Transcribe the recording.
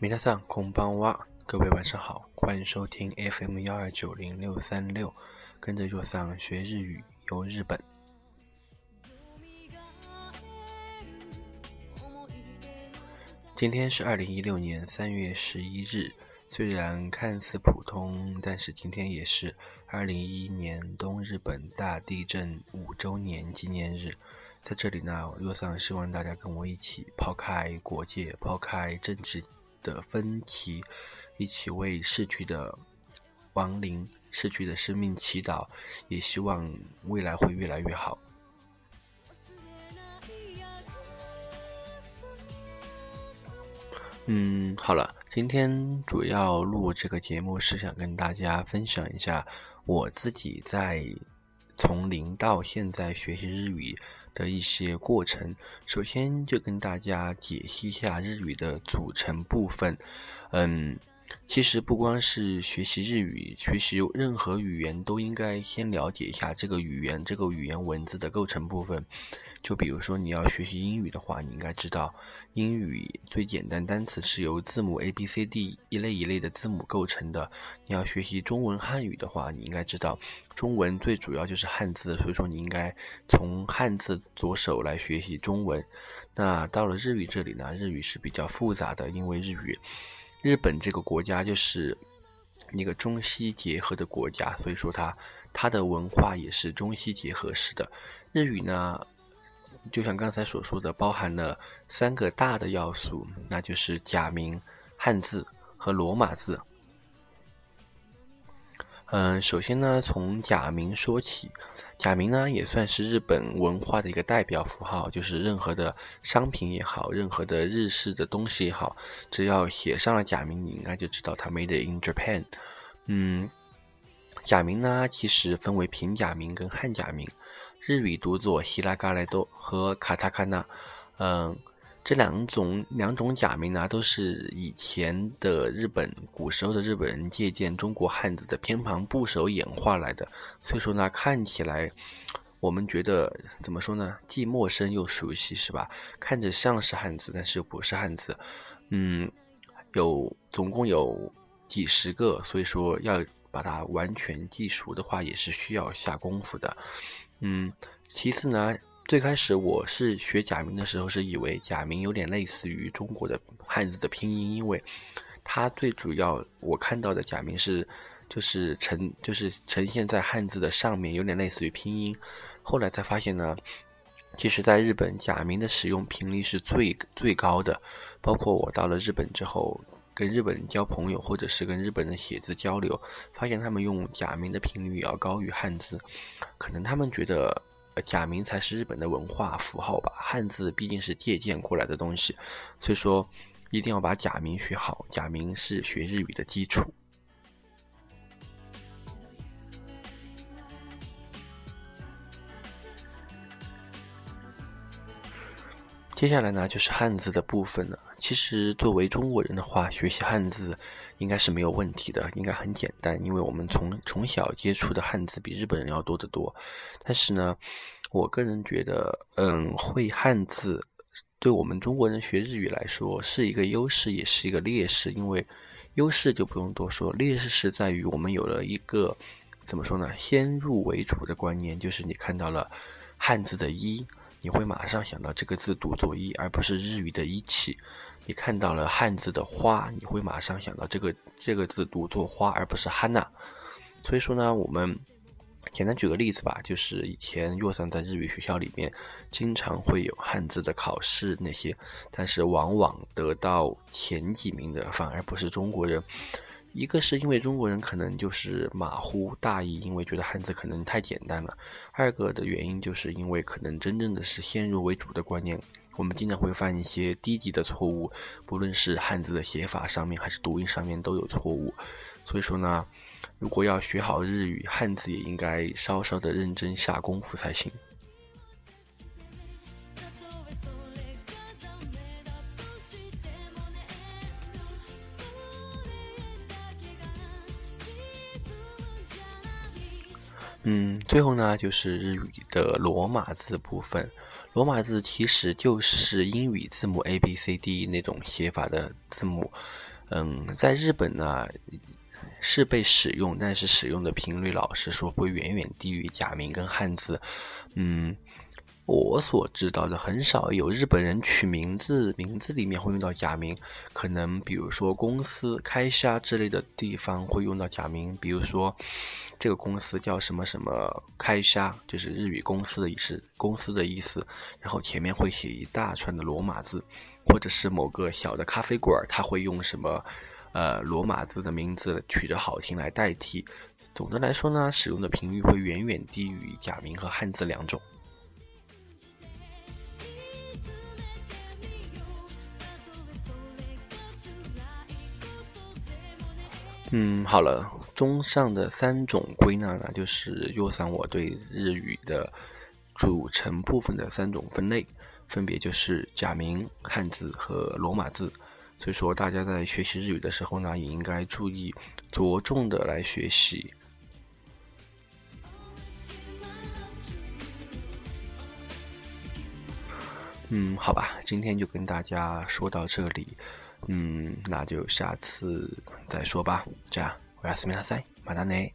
米大桑空邦哇，各位晚上好，欢迎收听 FM 幺二九零六三六，跟着若桑学日语游日本。今天是二零一六年三月十一日，虽然看似普通，但是今天也是二零一一年东日本大地震五周年纪念日。在这里呢，若桑希望大家跟我一起抛开国界，抛开政治。的分歧，一起为逝去的亡灵、逝去的生命祈祷，也希望未来会越来越好。嗯，好了，今天主要录这个节目是想跟大家分享一下我自己在。从零到现在学习日语的一些过程，首先就跟大家解析一下日语的组成部分。嗯，其实不光是学习日语，学习任何语言都应该先了解一下这个语言、这个语言文字的构成部分。就比如说，你要学习英语的话，你应该知道，英语最简单单词是由字母 A、B、C、D 一类一类的字母构成的。你要学习中文汉语的话，你应该知道，中文最主要就是汉字，所以说你应该从汉字着手来学习中文。那到了日语这里呢，日语是比较复杂的，因为日语，日本这个国家就是一个中西结合的国家，所以说它它的文化也是中西结合式的。日语呢。就像刚才所说的，包含了三个大的要素，那就是假名、汉字和罗马字。嗯，首先呢，从假名说起。假名呢，也算是日本文化的一个代表符号，就是任何的商品也好，任何的日式的东西也好，只要写上了假名，你应该就知道它 made in Japan。嗯，假名呢，其实分为平假名跟汉假名。日语读作希拉嘎莱多和卡塔卡纳，嗯，这两种两种假名呢，都是以前的日本古时候的日本人借鉴中国汉字的偏旁部首演化来的。所以说呢，看起来我们觉得怎么说呢？既陌生又熟悉，是吧？看着像是汉字，但是又不是汉字。嗯，有总共有几十个，所以说要把它完全记熟的话，也是需要下功夫的。嗯，其次呢，最开始我是学假名的时候，是以为假名有点类似于中国的汉字的拼音，因为它最主要我看到的假名是就是呈就是呈现在汉字的上面，有点类似于拼音。后来才发现呢，其实在日本假名的使用频率是最最高的，包括我到了日本之后，跟日本人交朋友，或者是跟日本人写字交流，发现他们用假名的频率要高于汉字。可能他们觉得假名才是日本的文化符号吧，汉字毕竟是借鉴过来的东西，所以说一定要把假名学好，假名是学日语的基础。接下来呢，就是汉字的部分了。其实作为中国人的话，学习汉字应该是没有问题的，应该很简单，因为我们从从小接触的汉字比日本人要多得多。但是呢，我个人觉得，嗯，会汉字对我们中国人学日语来说是一个优势，也是一个劣势。因为优势就不用多说，劣势是在于我们有了一个怎么说呢，先入为主的观念，就是你看到了汉字的一。你会马上想到这个字读作“一”，而不是日语的“一起”。你看到了汉字的“花”，你会马上想到这个这个字读作“花”，而不是“哈娜”。所以说呢，我们简单举个例子吧，就是以前若桑在日语学校里面，经常会有汉字的考试那些，但是往往得到前几名的反而不是中国人。一个是因为中国人可能就是马虎大意，因为觉得汉字可能太简单了；二个的原因就是因为可能真正的是先入为主的观念，我们经常会犯一些低级的错误，不论是汉字的写法上面还是读音上面都有错误。所以说呢，如果要学好日语，汉字也应该稍稍的认真下功夫才行。嗯，最后呢，就是日语的罗马字部分。罗马字其实就是英语字母 A B C D 那种写法的字母。嗯，在日本呢是被使用，但是使用的频率，老实说会远远低于假名跟汉字。嗯。我所知道的很少有日本人取名字，名字里面会用到假名。可能比如说公司开虾之类的地方会用到假名，比如说这个公司叫什么什么开虾，就是日语公司的意思，公司的意思。然后前面会写一大串的罗马字，或者是某个小的咖啡馆，他会用什么呃罗马字的名字取得好听来代替。总的来说呢，使用的频率会远远低于假名和汉字两种。嗯，好了，综上的三种归纳呢，就是优桑我对日语的组成部分的三种分类，分别就是假名、汉字和罗马字。所以说，大家在学习日语的时候呢，也应该注意着重的来学习。嗯，好吧，今天就跟大家说到这里。嗯，那就下次再说吧。这样，我要斯密达塞，马达内。